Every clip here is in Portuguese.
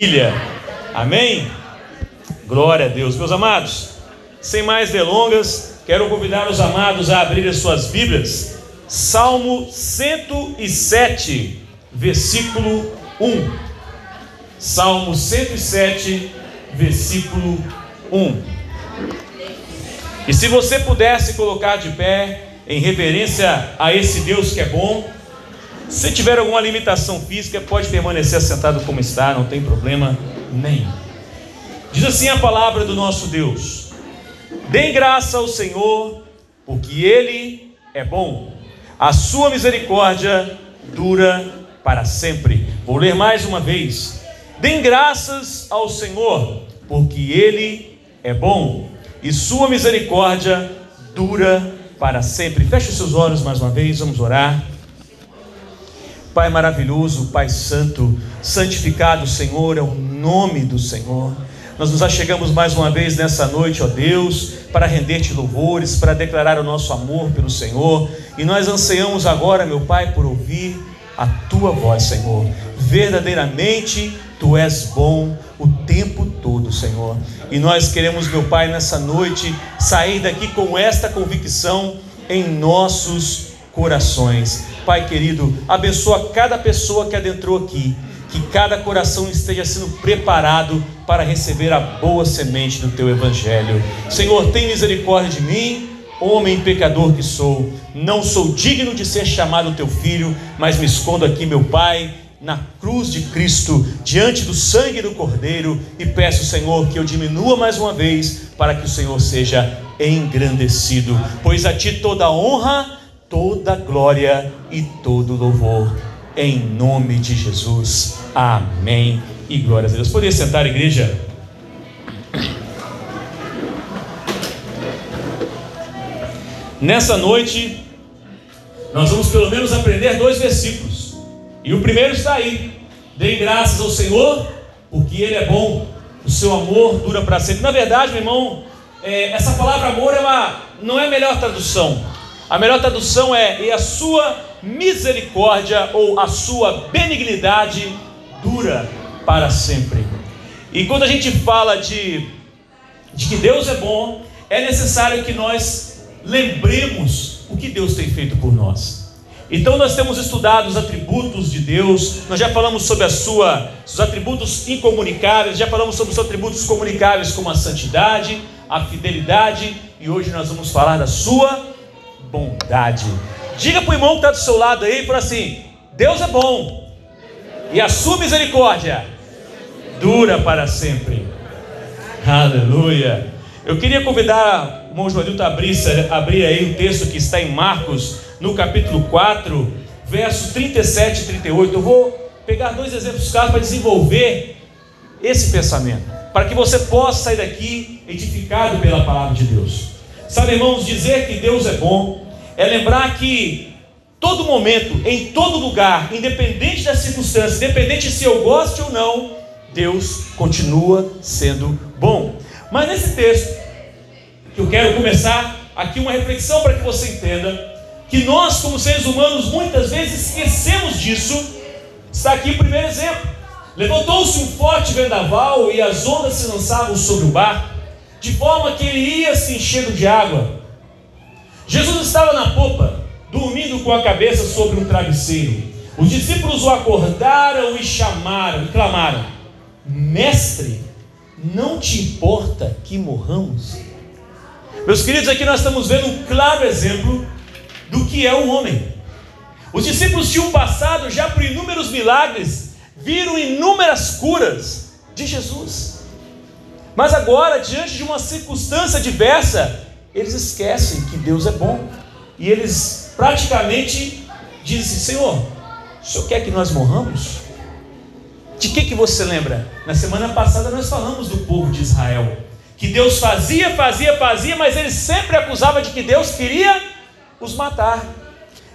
Ilha. Amém? Glória a Deus. Meus amados, sem mais delongas, quero convidar os amados a abrir as suas Bíblias. Salmo 107, versículo 1. Salmo 107, versículo 1. E se você pudesse colocar de pé em reverência a esse Deus que é bom, se tiver alguma limitação física, pode permanecer sentado como está, não tem problema nenhum. Diz assim a palavra do nosso Deus: Dêem graça ao Senhor, porque Ele é bom, a sua misericórdia dura para sempre. Vou ler mais uma vez. Dêem graças ao Senhor, porque Ele é bom, e sua misericórdia dura para sempre. Feche os seus olhos mais uma vez, vamos orar. Pai maravilhoso, Pai santo, santificado Senhor é o nome do Senhor. Nós nos achegamos mais uma vez nessa noite, ó Deus, para render-te louvores, para declarar o nosso amor pelo Senhor. E nós ansiamos agora, meu Pai, por ouvir a tua voz, Senhor. Verdadeiramente tu és bom o tempo todo, Senhor. E nós queremos, meu Pai, nessa noite sair daqui com esta convicção em nossos corações. Pai querido, abençoa cada pessoa que adentrou aqui, que cada coração esteja sendo preparado para receber a boa semente do teu evangelho. Senhor, tem misericórdia de mim, homem pecador que sou. Não sou digno de ser chamado teu filho, mas me escondo aqui, meu Pai, na cruz de Cristo, diante do sangue do Cordeiro, e peço, Senhor, que eu diminua mais uma vez, para que o Senhor seja engrandecido, pois a ti toda honra toda glória e todo louvor, em nome de Jesus. Amém. E glórias a Deus. Poder sentar, igreja? Nessa noite, nós vamos pelo menos aprender dois versículos. E o primeiro está aí: Dêem graças ao Senhor, porque Ele é bom, o seu amor dura para sempre. Na verdade, meu irmão, é, essa palavra amor é uma, não é a melhor tradução. A melhor tradução é: e a sua misericórdia ou a sua benignidade dura para sempre. E quando a gente fala de, de que Deus é bom, é necessário que nós lembremos o que Deus tem feito por nós. Então nós temos estudado os atributos de Deus, nós já falamos sobre a sua, os atributos incomunicáveis, já falamos sobre os atributos comunicáveis como a santidade, a fidelidade, e hoje nós vamos falar da sua bondade. Diga para o irmão que está do seu lado aí, para assim: Deus é bom, e a sua misericórdia dura para sempre. Aleluia. Eu queria convidar o irmão Joanilton a abrir, abrir aí o texto que está em Marcos, no capítulo 4, verso 37 e 38. Eu vou pegar dois exemplos claros para desenvolver esse pensamento, para que você possa sair daqui edificado pela palavra de Deus. Sabe, irmãos, dizer que Deus é bom é lembrar que todo momento, em todo lugar, independente das circunstâncias, independente se eu goste ou não, Deus continua sendo bom. Mas nesse texto, que eu quero começar aqui uma reflexão para que você entenda que nós, como seres humanos, muitas vezes esquecemos disso. Está aqui o primeiro exemplo. Levantou-se um forte vendaval e as ondas se lançavam sobre o barco de forma que ele ia se enchendo de água. Jesus estava na popa, dormindo com a cabeça sobre um travesseiro. Os discípulos o acordaram e chamaram e clamaram: Mestre, não te importa que morramos? Meus queridos, aqui nós estamos vendo um claro exemplo do que é o homem. Os discípulos tinham passado já por inúmeros milagres, viram inúmeras curas de Jesus. Mas agora, diante de uma circunstância diversa, eles esquecem que Deus é bom. E eles praticamente dizem: Senhor, o Senhor quer que nós morramos? De que, que você lembra? Na semana passada nós falamos do povo de Israel. Que Deus fazia, fazia, fazia, mas eles sempre acusavam de que Deus queria os matar.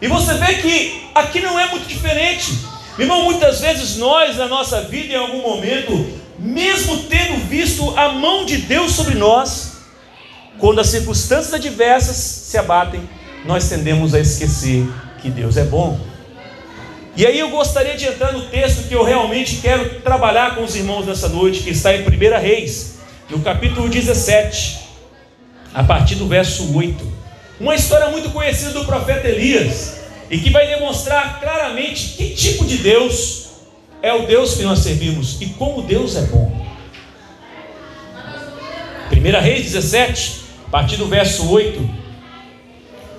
E você vê que aqui não é muito diferente. Irmão, muitas vezes nós, na nossa vida, em algum momento, mesmo tendo visto a mão de Deus sobre nós, quando as circunstâncias adversas se abatem, nós tendemos a esquecer que Deus é bom. E aí eu gostaria de entrar no texto que eu realmente quero trabalhar com os irmãos nessa noite, que está em 1 Reis, no capítulo 17, a partir do verso 8. Uma história muito conhecida do profeta Elias, e que vai demonstrar claramente que tipo de Deus é o Deus que nós servimos e como Deus é bom. 1 Reis 17, a partir do verso 8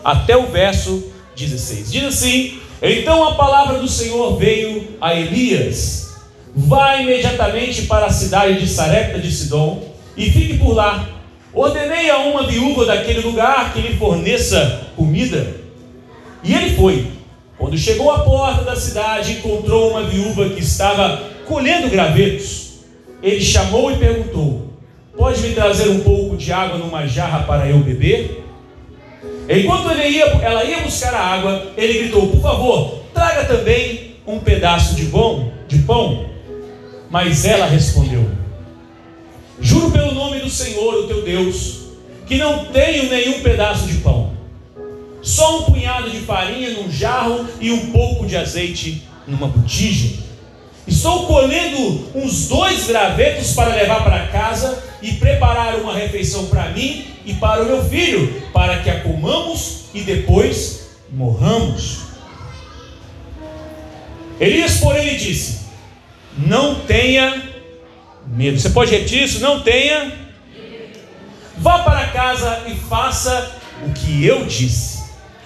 até o verso 16. Diz assim: Então a palavra do Senhor veio a Elias: Vá imediatamente para a cidade de Sarepta de Sidom e fique por lá. Ordenei a uma viúva daquele lugar que lhe forneça comida. E ele foi. Quando chegou à porta da cidade, encontrou uma viúva que estava colhendo gravetos. Ele chamou e perguntou: Pode me trazer um pouco de água numa jarra para eu beber? Enquanto ia, ela ia buscar a água, ele gritou: Por favor, traga também um pedaço de pão, de pão. Mas ela respondeu: Juro pelo nome do Senhor, o teu Deus, que não tenho nenhum pedaço de pão. Só um punhado de farinha num jarro e um pouco de azeite numa botija. Estou colhendo uns dois gravetos para levar para casa e preparar uma refeição para mim e para o meu filho, para que a comamos e depois morramos. Elias, porém, lhe disse: Não tenha medo. Você pode repetir isso? Não tenha. Vá para casa e faça o que eu disse.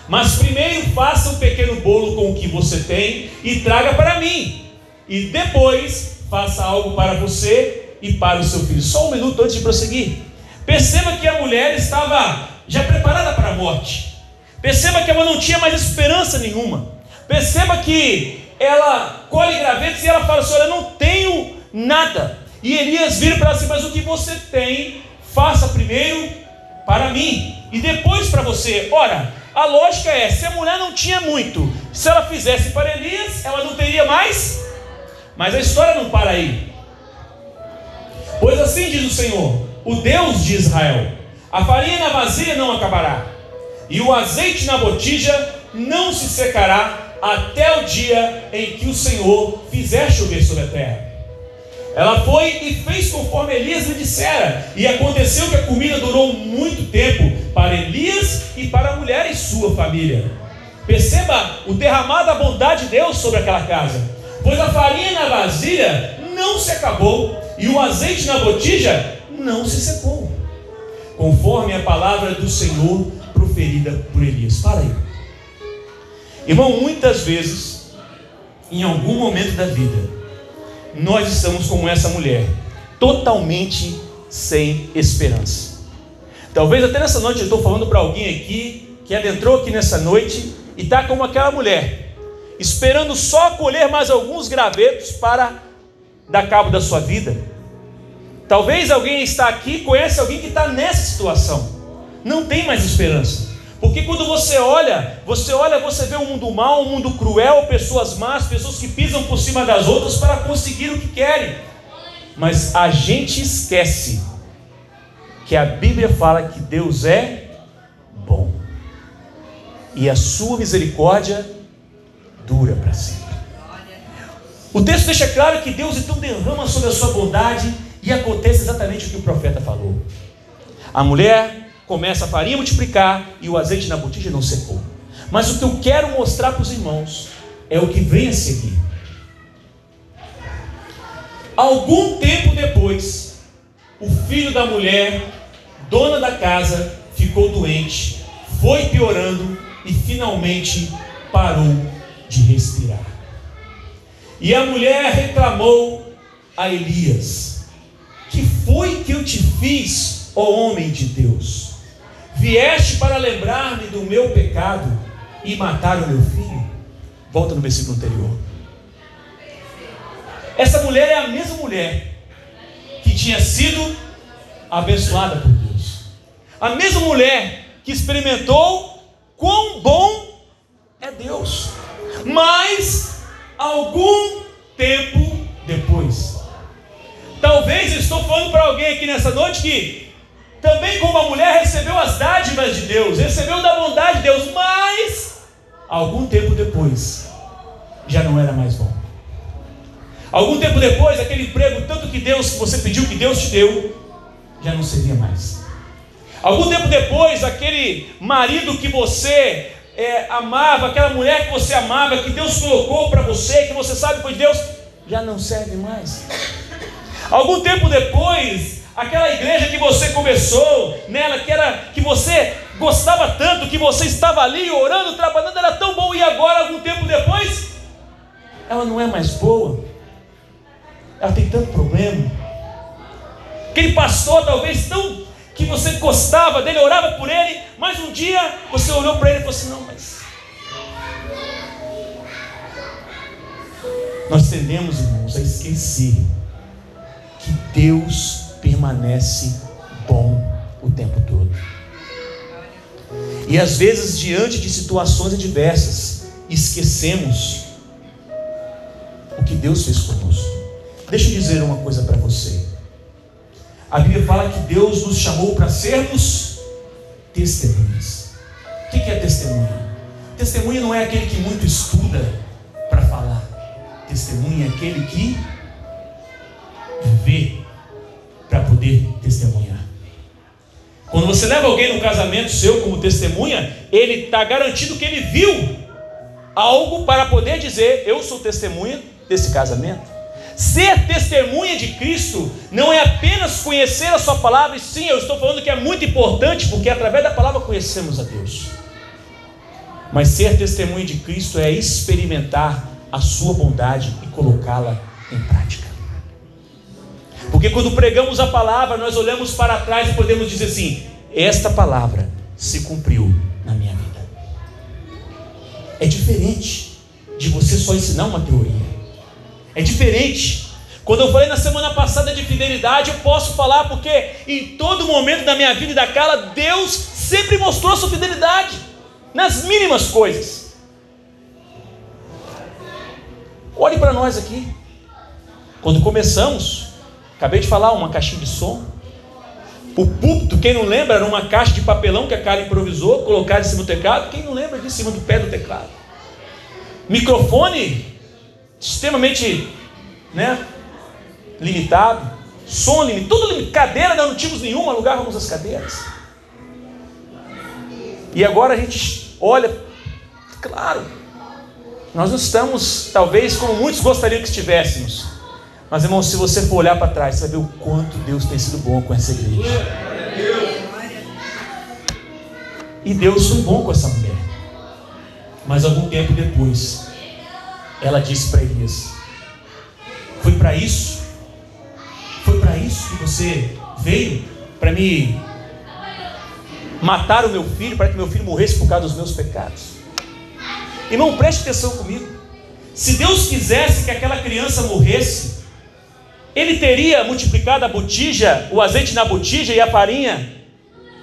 Mas primeiro faça um pequeno bolo com o que você tem e traga para mim. E depois faça algo para você e para o seu filho. Só um minuto antes de prosseguir. Perceba que a mulher estava já preparada para a morte. Perceba que ela não tinha mais esperança nenhuma. Perceba que ela colhe gravetos e ela fala assim: Olha, eu não tenho nada. E Elias vira para ela assim: Mas o que você tem, faça primeiro para mim e depois para você. Ora, a lógica é: se a mulher não tinha muito, se ela fizesse para Elias, ela não teria mais. Mas a história não para aí. Pois assim diz o Senhor: o Deus de Israel. A farinha na vasilha não acabará, e o azeite na botija não se secará até o dia em que o Senhor fizer chover sobre a terra. Ela foi e fez conforme Elias lhe dissera, e aconteceu que a comida durou muito tempo para Elias e para a mulher e sua família. Perceba o derramar da bondade de Deus sobre aquela casa, pois a farinha na vasilha não se acabou, e o azeite na botija não se secou, conforme a palavra do Senhor proferida por Elias. Para aí. Irmão, muitas vezes, em algum momento da vida, nós estamos como essa mulher, totalmente sem esperança. Talvez até nessa noite eu estou falando para alguém aqui que adentrou aqui nessa noite e está como aquela mulher, esperando só colher mais alguns gravetos para dar cabo da sua vida. Talvez alguém está aqui, conhece alguém que está nessa situação. Não tem mais esperança. Porque quando você olha, você olha, você vê um mundo mau, um mundo cruel, pessoas más, pessoas que pisam por cima das outras para conseguir o que querem. Mas a gente esquece que a Bíblia fala que Deus é bom. E a sua misericórdia dura para sempre. O texto deixa claro que Deus então derrama sobre a sua bondade e acontece exatamente o que o profeta falou. A mulher começa a farinha multiplicar e o azeite na botija não secou. Mas o que eu quero mostrar para os irmãos é o que vem a seguir. Algum tempo depois, o filho da mulher, dona da casa, ficou doente, foi piorando e finalmente parou de respirar. E a mulher reclamou a Elias: que foi que eu te fiz, ó homem de Deus? Vieste para lembrar-me do meu pecado e matar o meu filho? Volta no versículo anterior. Essa mulher é a mesma mulher que tinha sido abençoada por. A mesma mulher que experimentou quão bom é Deus. Mas algum tempo depois, Talvez estou falando para alguém aqui nessa noite que também como a mulher recebeu as dádivas de Deus, recebeu da bondade de Deus, mas algum tempo depois já não era mais bom. Algum tempo depois, aquele emprego, tanto que Deus, que você pediu, que Deus te deu, já não servia mais. Algum tempo depois, aquele marido que você é, amava, aquela mulher que você amava, que Deus colocou para você, que você sabe foi de Deus, já não serve mais. Algum tempo depois, aquela igreja que você começou nela, que era que você gostava tanto, que você estava ali orando, trabalhando, era tão bom, e agora, algum tempo depois, ela não é mais boa, ela tem tanto problema. Aquele pastor, talvez tão que você gostava dele, orava por ele, mas um dia você olhou para ele e falou assim: não, mas. Nós tendemos, irmãos, a esquecer que Deus permanece bom o tempo todo. E às vezes, diante de situações adversas, esquecemos o que Deus fez conosco. Deixa eu dizer uma coisa para você. A Bíblia fala que Deus nos chamou para sermos testemunhas. O que é testemunha? Testemunha não é aquele que muito estuda para falar. Testemunha é aquele que vê para poder testemunhar. Quando você leva alguém no casamento seu como testemunha, ele está garantido que ele viu algo para poder dizer: Eu sou testemunha desse casamento. Ser testemunha de Cristo não é apenas conhecer a Sua palavra, e sim, eu estou falando que é muito importante, porque através da palavra conhecemos a Deus. Mas ser testemunha de Cristo é experimentar a Sua bondade e colocá-la em prática. Porque quando pregamos a palavra, nós olhamos para trás e podemos dizer assim: esta palavra se cumpriu na minha vida. É diferente de você só ensinar uma teoria. É diferente. Quando eu falei na semana passada de fidelidade, eu posso falar porque em todo momento da minha vida e da Carla, Deus sempre mostrou sua fidelidade, nas mínimas coisas. Olhe para nós aqui. Quando começamos, acabei de falar, uma caixinha de som. O púlpito, quem não lembra, era uma caixa de papelão que a cara improvisou, colocar em cima do teclado. Quem não lembra de cima do pé do teclado? Microfone, extremamente né, limitado, som limitado, tudo limitado, cadeira não tínhamos nenhuma, alugávamos as cadeiras. E agora a gente olha, claro, nós não estamos, talvez, como muitos gostariam que estivéssemos. Mas, irmão, se você for olhar para trás, você vai ver o quanto Deus tem sido bom com essa igreja. E Deus foi bom com essa mulher. Mas algum tempo depois, ela disse para Elias: Foi para isso? Foi para isso que você veio? Para me matar o meu filho, para que meu filho morresse por causa dos meus pecados? Irmão, preste atenção comigo. Se Deus quisesse que aquela criança morresse, Ele teria multiplicado a botija, o azeite na botija e a farinha?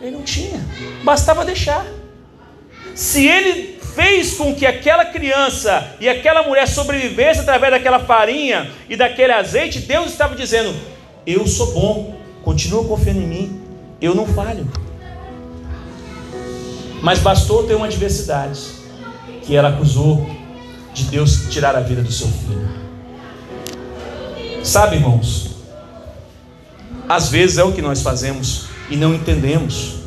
Ele não tinha, bastava deixar. Se Ele fez com que aquela criança e aquela mulher sobrevivesse através daquela farinha e daquele azeite, Deus estava dizendo: Eu sou bom, continua confiando em mim, eu não falho. Mas bastou ter uma adversidade que ela acusou de Deus tirar a vida do seu filho. Sabe, irmãos, às vezes é o que nós fazemos e não entendemos.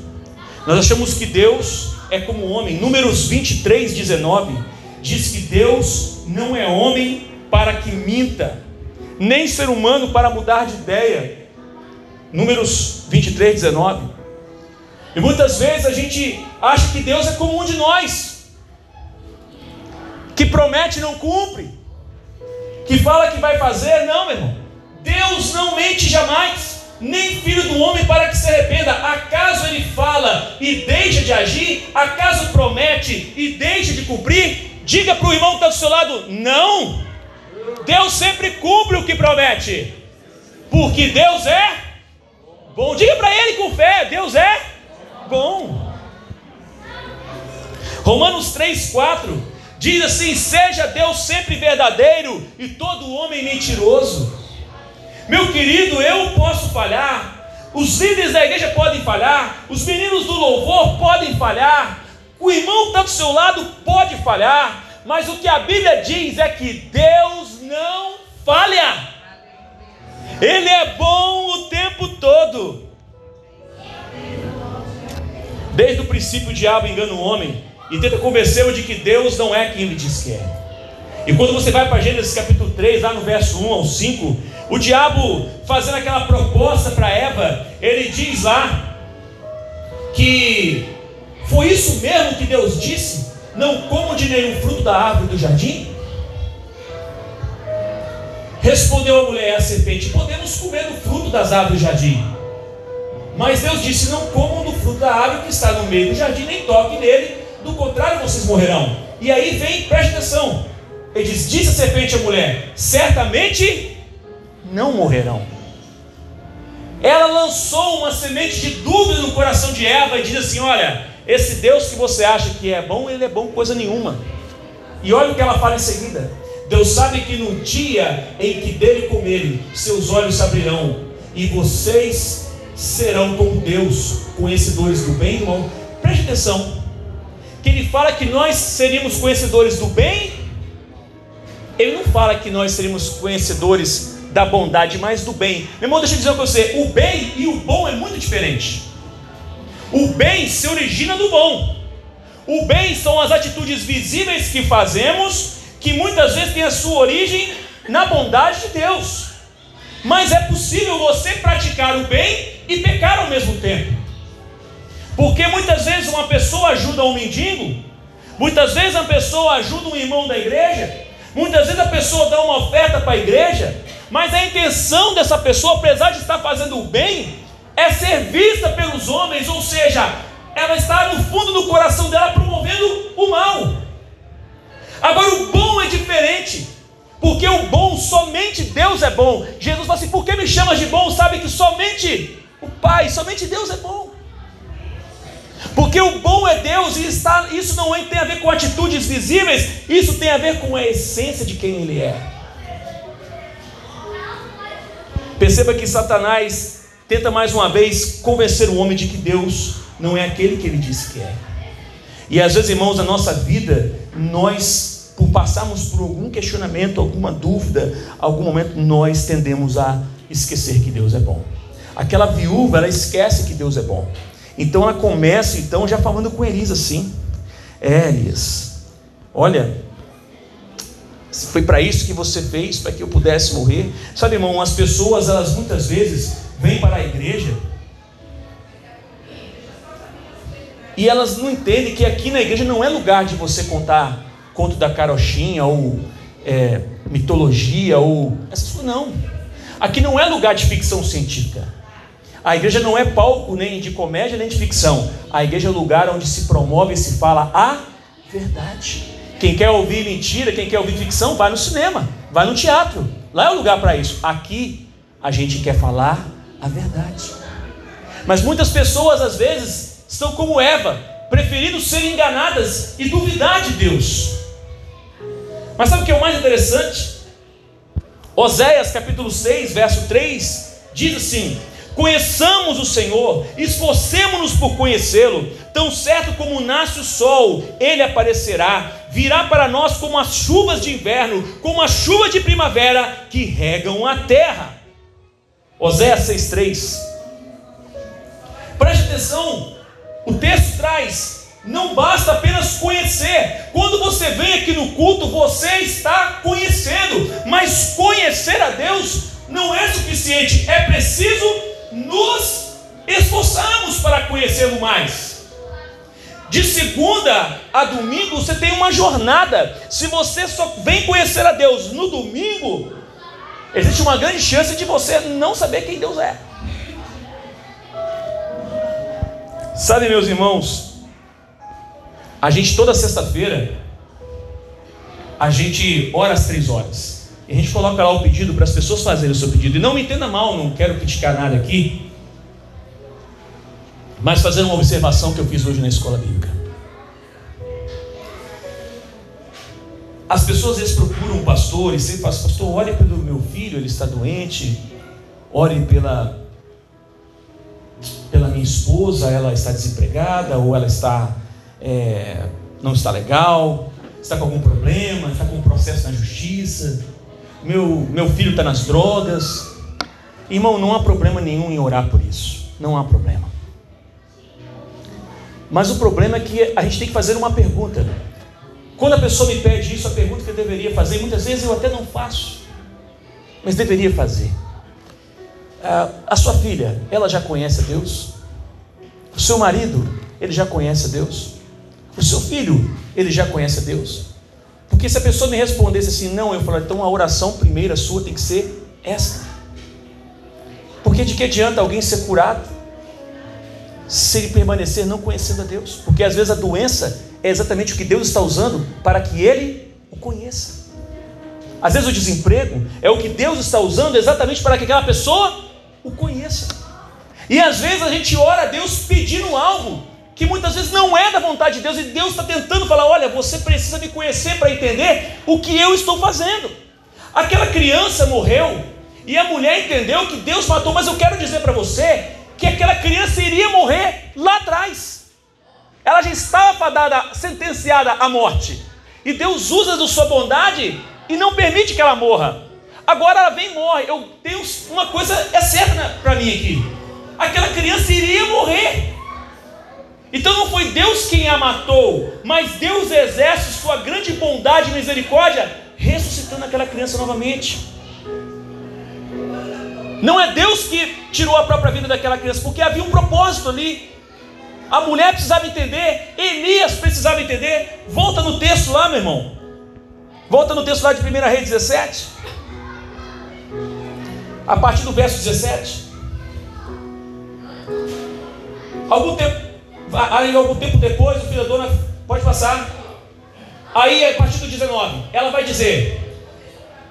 Nós achamos que Deus é como homem. Números 23, 19 diz que Deus não é homem para que minta, nem ser humano para mudar de ideia. Números 23, 19. E muitas vezes a gente acha que Deus é como um de nós, que promete e não cumpre, que fala que vai fazer, não, meu irmão. Deus não mente jamais nem filho do homem para que se arrependa. Acaso ele fala e deixa de agir? Acaso promete e deixa de cumprir? Diga para o irmão que está do seu lado: não. Deus sempre cumpre o que promete, porque Deus é bom. Diga para ele com fé: Deus é bom. Romanos 3, 4 diz assim: Seja Deus sempre verdadeiro e todo homem mentiroso. Meu querido, eu posso falhar, os líderes da igreja podem falhar, os meninos do louvor podem falhar, o irmão que está do seu lado pode falhar, Mas o que a Bíblia diz é que Deus não falha. Ele é bom o tempo todo. Desde o princípio o diabo engana o homem e tenta convencê-lo de que Deus não é quem ele diz que é. E quando você vai para Gênesis capítulo 3, lá no verso 1 ao 5, o diabo fazendo aquela proposta para Eva, ele diz lá que foi isso mesmo que Deus disse: não como de nenhum fruto da árvore do jardim? Respondeu a mulher à serpente: podemos comer do fruto das árvores do jardim. Mas Deus disse: não comam do fruto da árvore que está no meio do jardim, nem toquem nele, do contrário vocês morrerão. E aí vem, preste atenção. Ele diz: disse a serpente à mulher: certamente não morrerão. Ela lançou uma semente de dúvida no coração de Eva e diz assim: Olha, esse Deus que você acha que é bom, ele é bom coisa nenhuma. E olha o que ela fala em seguida: Deus sabe que no dia em que dele comerem, seus olhos se abrirão, e vocês serão como Deus, conhecedores do bem e do mal. Preste atenção, que ele fala que nós seríamos conhecedores do bem, ele não fala que nós seríamos conhecedores da bondade, mas do bem. Meu irmão, deixa eu dizer para você: o bem e o bom é muito diferente. O bem se origina do bom. O bem são as atitudes visíveis que fazemos, que muitas vezes têm a sua origem na bondade de Deus. Mas é possível você praticar o bem e pecar ao mesmo tempo. Porque muitas vezes uma pessoa ajuda um mendigo, muitas vezes uma pessoa ajuda um irmão da igreja, muitas vezes a pessoa dá uma oferta para a igreja, mas a intenção dessa pessoa, apesar de estar fazendo o bem, é ser vista pelos homens, ou seja, ela está no fundo do coração dela promovendo o mal. Agora, o bom é diferente, porque o bom, somente Deus é bom. Jesus fala assim: por que me chamas de bom? Sabe que somente o Pai, somente Deus é bom. Porque o bom é Deus e está, isso não tem a ver com atitudes visíveis, isso tem a ver com a essência de quem Ele é. Perceba que Satanás tenta mais uma vez convencer o homem de que Deus não é aquele que ele disse que é. E às vezes, irmãos, na nossa vida, nós, por passarmos por algum questionamento, alguma dúvida, algum momento, nós tendemos a esquecer que Deus é bom. Aquela viúva, ela esquece que Deus é bom. Então ela começa, então, já falando com Elias assim: É, Elias, olha, foi para isso que você fez, para que eu pudesse morrer. Sabe, irmão, as pessoas, elas muitas vezes vêm para a igreja e elas não entendem que aqui na igreja não é lugar de você contar conto da carochinha ou é, mitologia ou essas coisas, não. Aqui não é lugar de ficção científica. A igreja não é palco nem de comédia nem de ficção. A igreja é lugar onde se promove e se fala a verdade. Quem quer ouvir mentira, quem quer ouvir ficção, vai no cinema, vai no teatro. Lá é o lugar para isso. Aqui a gente quer falar a verdade. Mas muitas pessoas às vezes estão como Eva, preferindo ser enganadas e duvidar de Deus. Mas sabe o que é o mais interessante? Oséias capítulo 6, verso 3, diz assim: Conheçamos o Senhor, esforcemos-nos por conhecê-lo. Tão certo como nasce o sol, ele aparecerá, virá para nós como as chuvas de inverno, como a chuva de primavera que regam a terra. Oséias 6,3. Preste atenção, o texto traz não basta apenas conhecer. Quando você vem aqui no culto, você está conhecendo. Mas conhecer a Deus não é suficiente. É preciso nos esforçamos para conhecê-lo mais. De segunda a domingo você tem uma jornada. Se você só vem conhecer a Deus no domingo, existe uma grande chance de você não saber quem Deus é. Sabe, meus irmãos, a gente toda sexta-feira, a gente ora às três horas. E a gente coloca lá o pedido para as pessoas fazerem o seu pedido. E não me entenda mal, não quero criticar nada aqui. Mas fazendo uma observação que eu fiz hoje na escola bíblica. As pessoas às vezes procuram um pastor e sempre falam, pastor, ore pelo meu filho, ele está doente. Ore pela, pela minha esposa, ela está desempregada ou ela está é, não está legal. está com algum problema, está com um processo na justiça, meu, meu filho está nas drogas. Irmão, não há problema nenhum em orar por isso. Não há problema. Mas o problema é que a gente tem que fazer uma pergunta. Quando a pessoa me pede isso, a pergunta que eu deveria fazer, muitas vezes eu até não faço, mas deveria fazer. Ah, a sua filha, ela já conhece a Deus? O seu marido, ele já conhece a Deus? O seu filho, ele já conhece a Deus? Porque se a pessoa me respondesse assim, não, eu falo, então a oração primeira sua tem que ser esta. Porque de que adianta alguém ser curado se ele permanecer não conhecendo a Deus? Porque às vezes a doença é exatamente o que Deus está usando para que ele o conheça. Às vezes o desemprego é o que Deus está usando exatamente para que aquela pessoa o conheça. E às vezes a gente ora a Deus pedindo algo que muitas vezes não é da vontade de Deus, e Deus está tentando falar: olha, você precisa me conhecer para entender o que eu estou fazendo. Aquela criança morreu, e a mulher entendeu que Deus matou, mas eu quero dizer para você que aquela criança iria morrer lá atrás. Ela já estava fadada, sentenciada à morte. E Deus usa da sua bondade e não permite que ela morra. Agora ela vem e morre. Eu tenho uma coisa é certa para mim aqui. Aquela criança iria morrer. Então não foi Deus quem a matou, mas Deus exerce sua grande bondade e misericórdia, ressuscitando aquela criança novamente. Não é Deus que tirou a própria vida daquela criança, porque havia um propósito ali. A mulher precisava entender, Elias precisava entender. Volta no texto lá, meu irmão. Volta no texto lá de 1 Reis 17. A partir do verso 17. Algum tempo, aí algum tempo depois, o filho da dona pode passar. Aí, a partir do 19, ela vai dizer: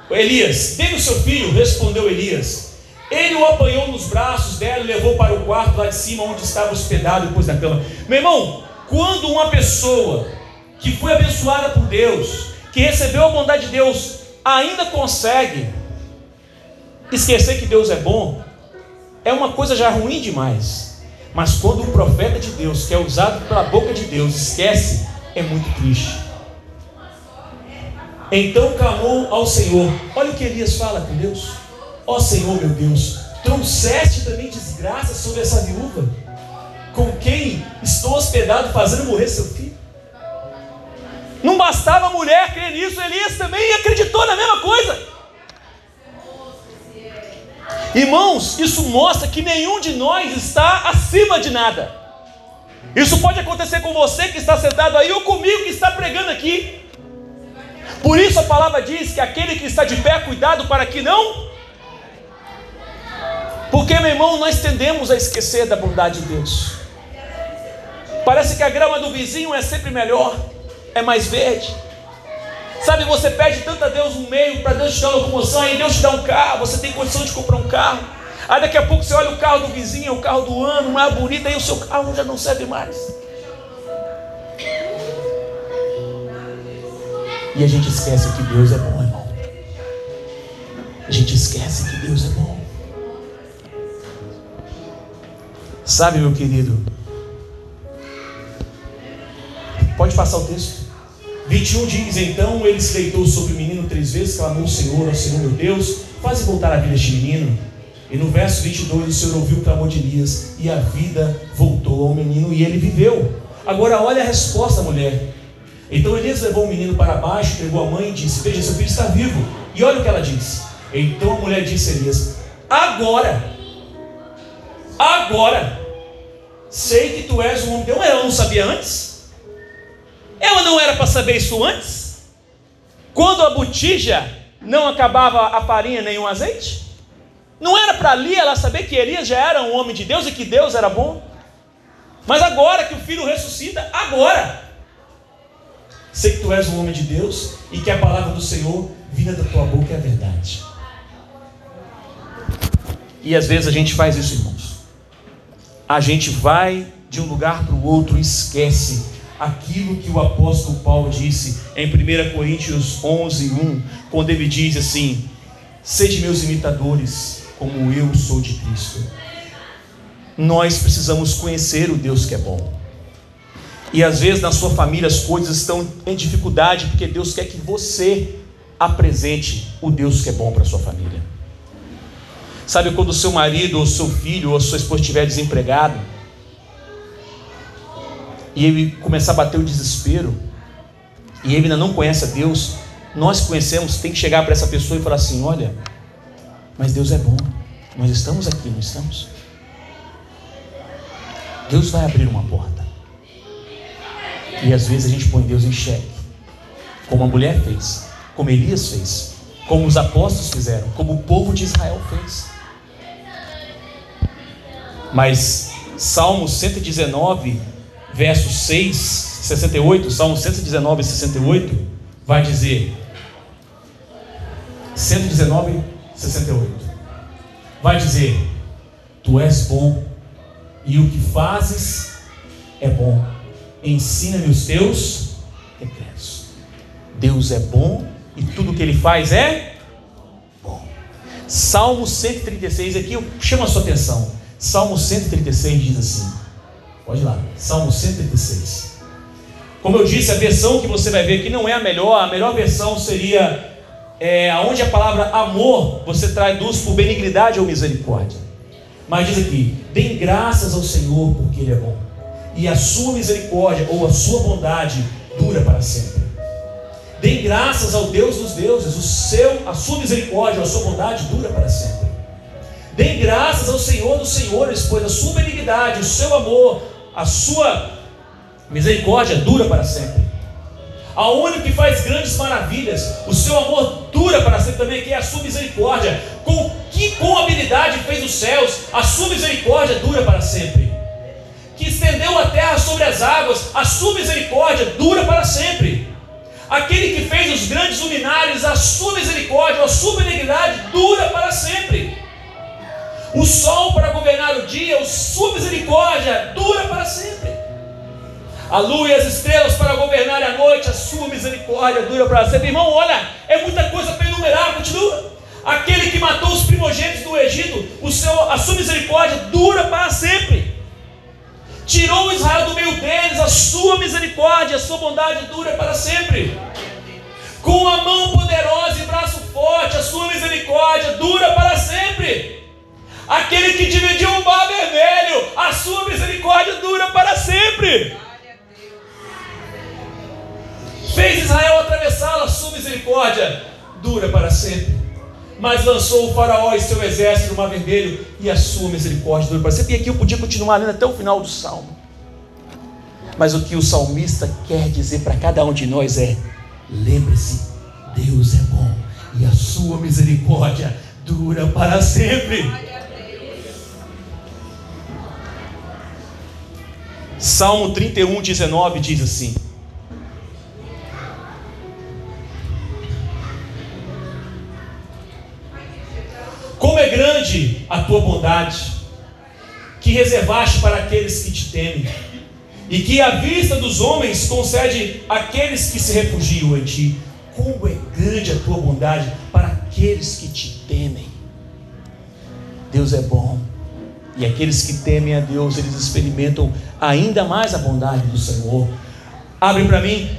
Elias, dê o seu filho, respondeu Elias. Ele o apanhou nos braços dela e levou para o quarto lá de cima, onde estava hospedado depois da cama. Meu irmão, quando uma pessoa que foi abençoada por Deus, que recebeu a bondade de Deus, ainda consegue esquecer que Deus é bom, é uma coisa já ruim demais. Mas quando o profeta de Deus, que é usado pela boca de Deus, esquece, é muito triste. Então clamou ao Senhor. Olha o que Elias fala com Deus. Ó oh, Senhor meu Deus, trouxeste também desgraça sobre essa viúva, com quem estou hospedado, fazendo morrer seu filho. Não bastava a mulher crer nisso, Elias também acreditou na mesma coisa. Irmãos, isso mostra que nenhum de nós está acima de nada. Isso pode acontecer com você que está sentado aí ou comigo que está pregando aqui. Por isso a palavra diz que aquele que está de pé, cuidado para que não porque, meu irmão, nós tendemos a esquecer da bondade de Deus. Parece que a grama do vizinho é sempre melhor, é mais verde. Sabe, você pede tanto a Deus um meio para Deus te dar uma locomoção, aí Deus te dá um carro, você tem condição de comprar um carro. Aí daqui a pouco você olha o carro do vizinho, o carro do ano, mais bonito, aí o seu carro já não serve mais. E a gente esquece que Deus é bom, irmão. A gente esquece que Deus é bom. Sabe, meu querido? Pode passar o texto. 21 diz então: ele se deitou sobre o menino três vezes, clamou Senhor, ao Senhor meu Deus, faze voltar a vida este menino. E no verso 22 o Senhor ouviu o clamor de Elias, e a vida voltou ao menino, e ele viveu. Agora olha a resposta, mulher. Então Elias levou o menino para baixo, entregou a mãe e disse: Veja, seu filho está vivo. E olha o que ela disse. Então a mulher disse a Elias: Agora Agora, sei que tu és um homem. Ela não sabia antes? Ela não era para saber isso antes? Quando a botija não acabava a farinha nem o azeite? Não era para ali ela saber que Elias já era um homem de Deus e que Deus era bom? Mas agora que o filho ressuscita, agora. Sei que tu és um homem de Deus e que a palavra do Senhor vinda da tua boca é a verdade. E às vezes a gente faz isso, irmãos a gente vai de um lugar para o outro e esquece aquilo que o apóstolo Paulo disse em 1 Coríntios 11, 1, quando ele diz assim: Sede meus imitadores, como eu sou de Cristo. Nós precisamos conhecer o Deus que é bom. E às vezes na sua família as coisas estão em dificuldade porque Deus quer que você apresente o Deus que é bom para sua família. Sabe quando o seu marido, ou seu filho, ou sua esposa estiver desempregado e ele começar a bater o desespero e ele ainda não conhece a Deus, nós conhecemos tem que chegar para essa pessoa e falar assim: olha, mas Deus é bom, nós estamos aqui, não estamos? Deus vai abrir uma porta. E às vezes a gente põe Deus em xeque, como a mulher fez, como Elias fez, como os apóstolos fizeram, como o povo de Israel fez. Mas Salmo 119, verso 6, 68, Salmo 119, 68, vai dizer: 119, 68, vai dizer: Tu és bom e o que fazes é bom. Ensina-me os teus decretos. Deus é bom e tudo que ele faz é bom. Salmo 136, aqui eu chamo a sua atenção. Salmo 136 diz assim: pode ir lá, Salmo 136. Como eu disse, a versão que você vai ver aqui não é a melhor, a melhor versão seria é, onde a palavra amor você traduz por benignidade ou misericórdia. Mas diz aqui: deem graças ao Senhor porque Ele é bom, e a sua misericórdia ou a sua bondade dura para sempre. Deem graças ao Deus dos deuses, o seu, a sua misericórdia a sua bondade dura para sempre. Deem graças ao Senhor dos senhores, pois a sua benignidade, o seu amor, a sua misericórdia dura para sempre. Ao único que faz grandes maravilhas, o seu amor dura para sempre também, que é a sua misericórdia. Com que com habilidade fez os céus, a sua misericórdia dura para sempre. Que estendeu a terra sobre as águas, a sua misericórdia dura para sempre. Aquele que fez os grandes luminares, a sua misericórdia, a sua benignidade dura para sempre. O sol para governar o dia, a sua misericórdia dura para sempre a lua e as estrelas para governar a noite, a sua misericórdia dura para sempre. Irmão, olha, é muita coisa para enumerar, continua. Aquele que matou os primogênitos do Egito, o seu, a sua misericórdia dura para sempre. Tirou Israel do meio deles, a sua misericórdia, a sua bondade dura para sempre. Com a mão poderosa e braço forte, a sua misericórdia dura para sempre. Aquele que dividiu o mar vermelho, a sua misericórdia dura para sempre fez Israel atravessá-la, a sua misericórdia dura para sempre. Mas lançou o faraó e seu exército no mar vermelho, e a sua misericórdia dura para sempre. E aqui eu podia continuar lendo até o final do salmo. Mas o que o salmista quer dizer para cada um de nós é: lembre-se, Deus é bom e a sua misericórdia dura para sempre. Salmo 31, 19 diz assim: Como é grande a tua bondade, que reservaste para aqueles que te temem, e que à vista dos homens concede àqueles que se refugiam em ti. Como é grande a tua bondade para aqueles que te temem. Deus é bom. E aqueles que temem a Deus, eles experimentam ainda mais a bondade do Senhor. Abre para mim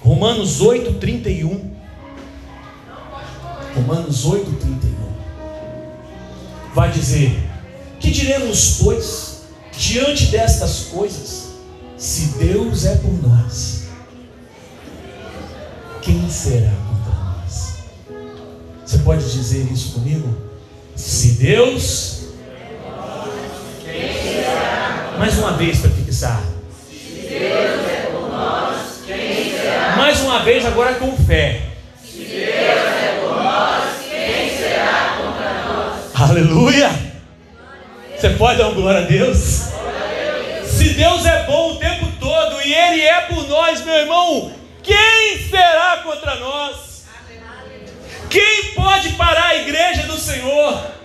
Romanos 8, 31. Romanos 8, 31 vai dizer: Que diremos, pois, diante destas coisas? Se Deus é por nós, quem será contra nós? Você pode dizer isso comigo? Se Deus. Mais uma vez para fixar. Se Deus é por nós, quem será? Mais uma vez agora com fé. Se Deus é por nós, quem será contra nós? Aleluia! Você pode dar uma glória a Deus? Se Deus é bom o tempo todo e Ele é por nós, meu irmão, quem será contra nós? Quem pode parar a igreja do Senhor?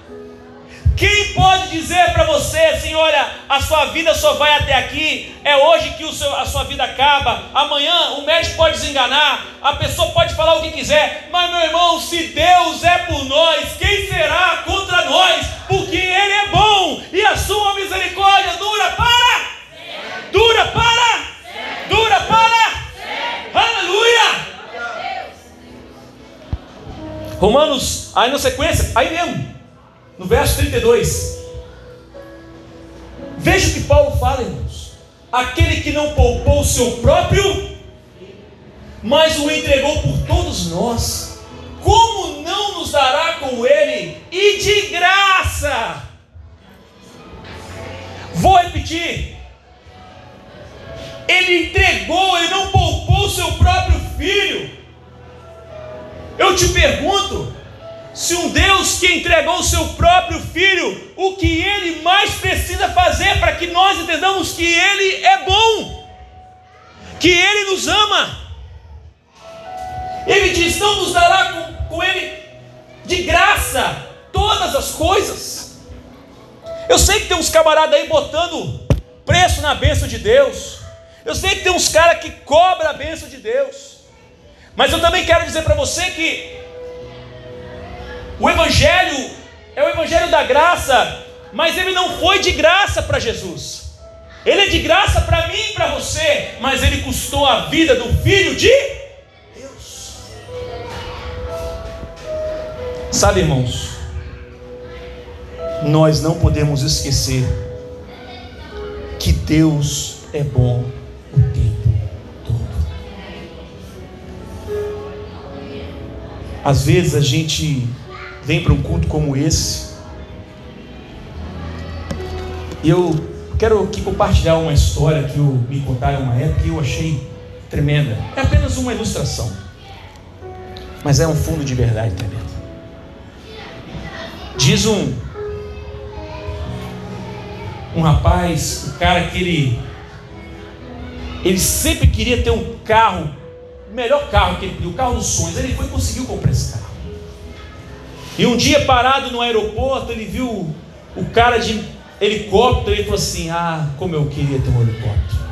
Quem pode dizer para você assim, olha, a sua vida só vai até aqui, é hoje que o seu, a sua vida acaba, amanhã o médico pode desenganar, a pessoa pode falar o que quiser, mas meu irmão, se Deus é por nós, quem será contra nós? Porque Ele é bom e a sua misericórdia dura para? Dura para? Dura para? Aleluia! Romanos, aí na sequência, aí mesmo no verso 32. Veja o que Paulo fala, irmãos. Aquele que não poupou o seu próprio, mas o entregou por todos nós, como não nos dará com ele e de graça? Vou repetir. Ele entregou, ele não poupou o seu próprio filho. Eu te pergunto, se um Deus que entregou o seu próprio filho, o que ele mais precisa fazer para que nós entendamos que ele é bom, que ele nos ama. Ele diz: não nos dará com, com ele de graça todas as coisas. Eu sei que tem uns camaradas aí botando preço na bênção de Deus. Eu sei que tem uns caras que cobram a bênção de Deus. Mas eu também quero dizer para você que o Evangelho é o Evangelho da graça, mas ele não foi de graça para Jesus. Ele é de graça para mim e para você, mas ele custou a vida do Filho de Deus. Sabe, irmãos, nós não podemos esquecer que Deus é bom o tempo todo. Às vezes a gente vem para um culto como esse. E eu quero aqui compartilhar uma história que eu me contaram uma época e eu achei tremenda. É apenas uma ilustração, mas é um fundo de verdade tremendo. Diz um um rapaz, o um cara que ele ele sempre queria ter um carro, o melhor carro que ele queria, o carro dos sonhos. Ele foi conseguiu comprar esse carro. E um dia parado no aeroporto, ele viu o cara de helicóptero e falou assim: Ah, como eu queria ter um helicóptero.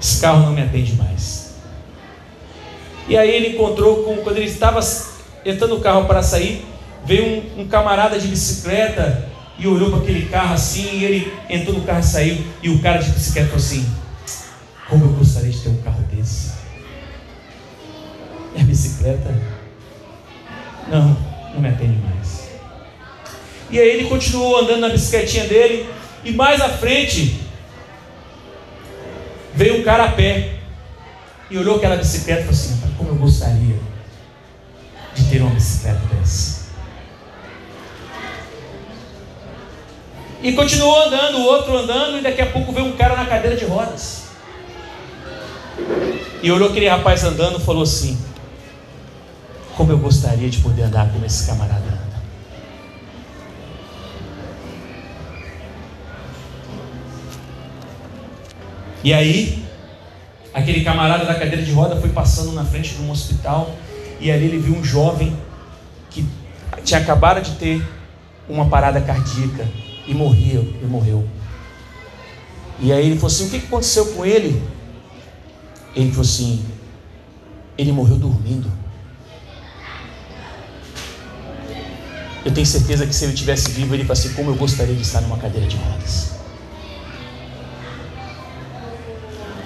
Esse carro não me atende mais. E aí ele encontrou com, quando ele estava entrando no carro para sair, veio um, um camarada de bicicleta e olhou para aquele carro assim, e ele entrou no carro e saiu, e o cara de bicicleta falou assim: Como eu gostaria de ter um carro desse. E a bicicleta não, não me atende mais. E aí ele continuou andando na bicicletinha dele, e mais à frente veio um cara a pé e olhou aquela bicicleta e falou assim: Como eu gostaria de ter uma bicicleta dessa. E continuou andando, o outro andando, e daqui a pouco veio um cara na cadeira de rodas. E olhou aquele rapaz andando e falou assim: como eu gostaria de poder andar como esse camarada anda. E aí, aquele camarada da cadeira de roda foi passando na frente de um hospital e ali ele viu um jovem que tinha acabado de ter uma parada cardíaca e morreu, e morreu. E aí ele falou assim: o que aconteceu com ele? Ele falou assim: ele morreu dormindo. Eu tenho certeza que se ele tivesse vivo, ele falaria assim: como eu gostaria de estar numa cadeira de rodas.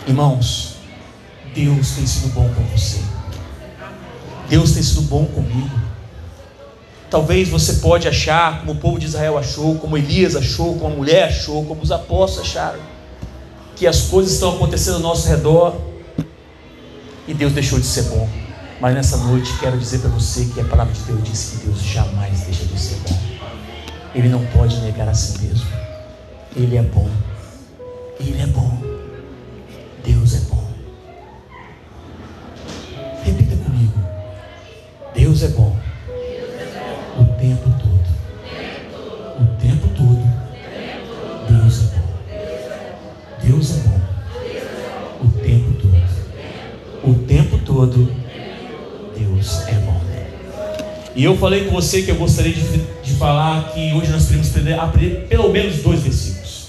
Irmãos, Deus tem sido bom com você. Deus tem sido bom comigo. Talvez você pode achar, como o povo de Israel achou, como Elias achou, como a mulher achou, como os apóstolos acharam, que as coisas estão acontecendo ao nosso redor e Deus deixou de ser bom. Mas nessa noite quero dizer para você que a palavra de Deus diz que Deus jamais deixa de ser bom. Ele não pode negar a si mesmo. Ele é bom. Ele é bom. E eu falei com você que eu gostaria de, de falar que hoje nós queremos aprender pelo menos dois versículos.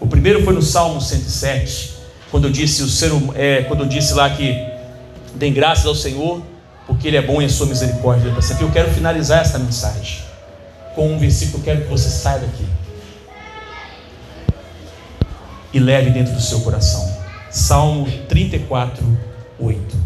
O primeiro foi no Salmo 107, quando eu disse, o ser, é, quando eu disse lá que dêem graças ao Senhor, porque Ele é bom e a sua misericórdia para sempre. Eu quero finalizar essa mensagem com um versículo, eu quero que você saia daqui e leve dentro do seu coração. Salmo 34, 8.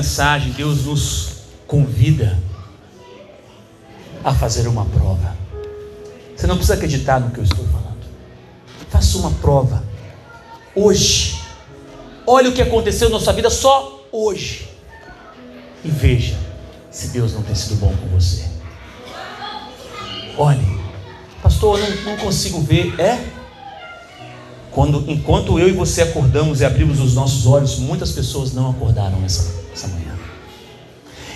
Mensagem, Deus nos convida a fazer uma prova. Você não precisa acreditar no que eu estou falando. Faça uma prova. Hoje. Olhe o que aconteceu na sua vida só hoje. E veja se Deus não tem sido bom com você. Olhe, pastor, eu não, não consigo ver. É? Quando, enquanto eu e você acordamos e abrimos os nossos olhos, muitas pessoas não acordaram essa, essa manhã.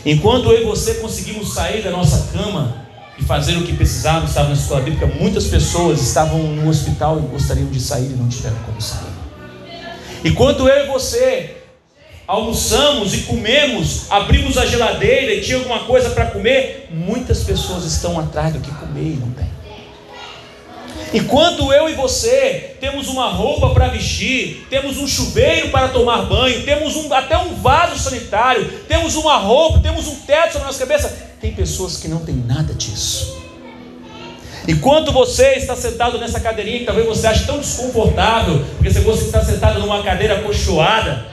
Enquanto eu e você conseguimos sair da nossa cama e fazer o que precisávamos, estava na escola bíblica, muitas pessoas estavam no hospital e gostariam de sair e não tiveram como sair. Enquanto eu e você almoçamos e comemos, abrimos a geladeira e tinha alguma coisa para comer, muitas pessoas estão atrás do que comer e não tem. Enquanto eu e você temos uma roupa para vestir, temos um chuveiro para tomar banho, temos um, até um vaso sanitário, temos uma roupa, temos um teto sobre a nossa cabeça, tem pessoas que não têm nada disso. Enquanto você está sentado nessa cadeirinha que talvez você ache tão desconfortável, porque você está sentado numa cadeira acolchoada,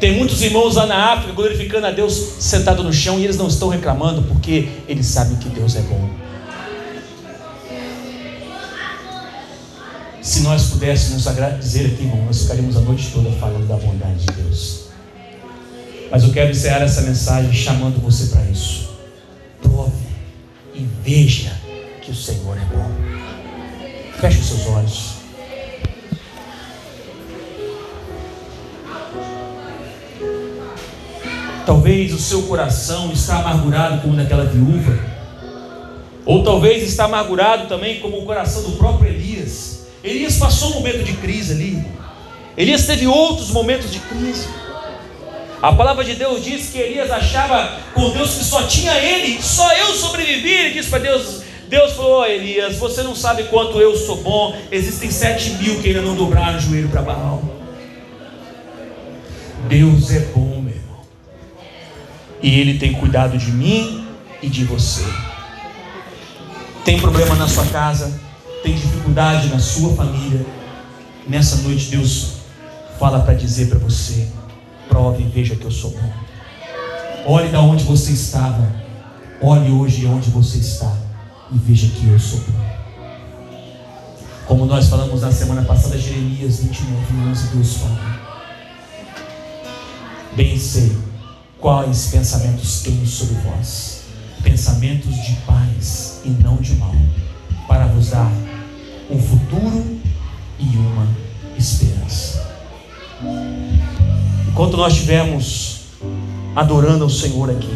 tem muitos irmãos lá na África glorificando a Deus sentado no chão e eles não estão reclamando porque eles sabem que Deus é bom. Se nós pudéssemos dizer aqui, irmão, nós ficaríamos a noite toda falando da bondade de Deus. Mas eu quero encerrar essa mensagem chamando você para isso. Prove e veja que o Senhor é bom. Feche os seus olhos. Talvez o seu coração está amargurado como daquela viúva. Ou talvez está amargurado também como o coração do próprio Elias. Elias passou um momento de crise ali. Elias teve outros momentos de crise. A palavra de Deus diz que Elias achava com Deus que só tinha ele, só eu sobrevivi. Ele disse para Deus: Deus falou, oh, Elias, você não sabe quanto eu sou bom. Existem sete mil que ainda não dobraram o joelho para Baal. Deus é bom, meu irmão. E Ele tem cuidado de mim e de você. Tem problema na sua casa? Tem dificuldade na sua família, nessa noite Deus fala para dizer para você: prove e veja que eu sou bom. Olhe da onde você estava, olhe hoje onde você está e veja que eu sou bom. Como nós falamos na semana passada, Jeremias 29, 11, Deus fala: Bem sei quais pensamentos tenho sobre vós, pensamentos de paz e não de mal, para vos dar um futuro e uma esperança. Enquanto nós estivermos adorando ao Senhor aqui,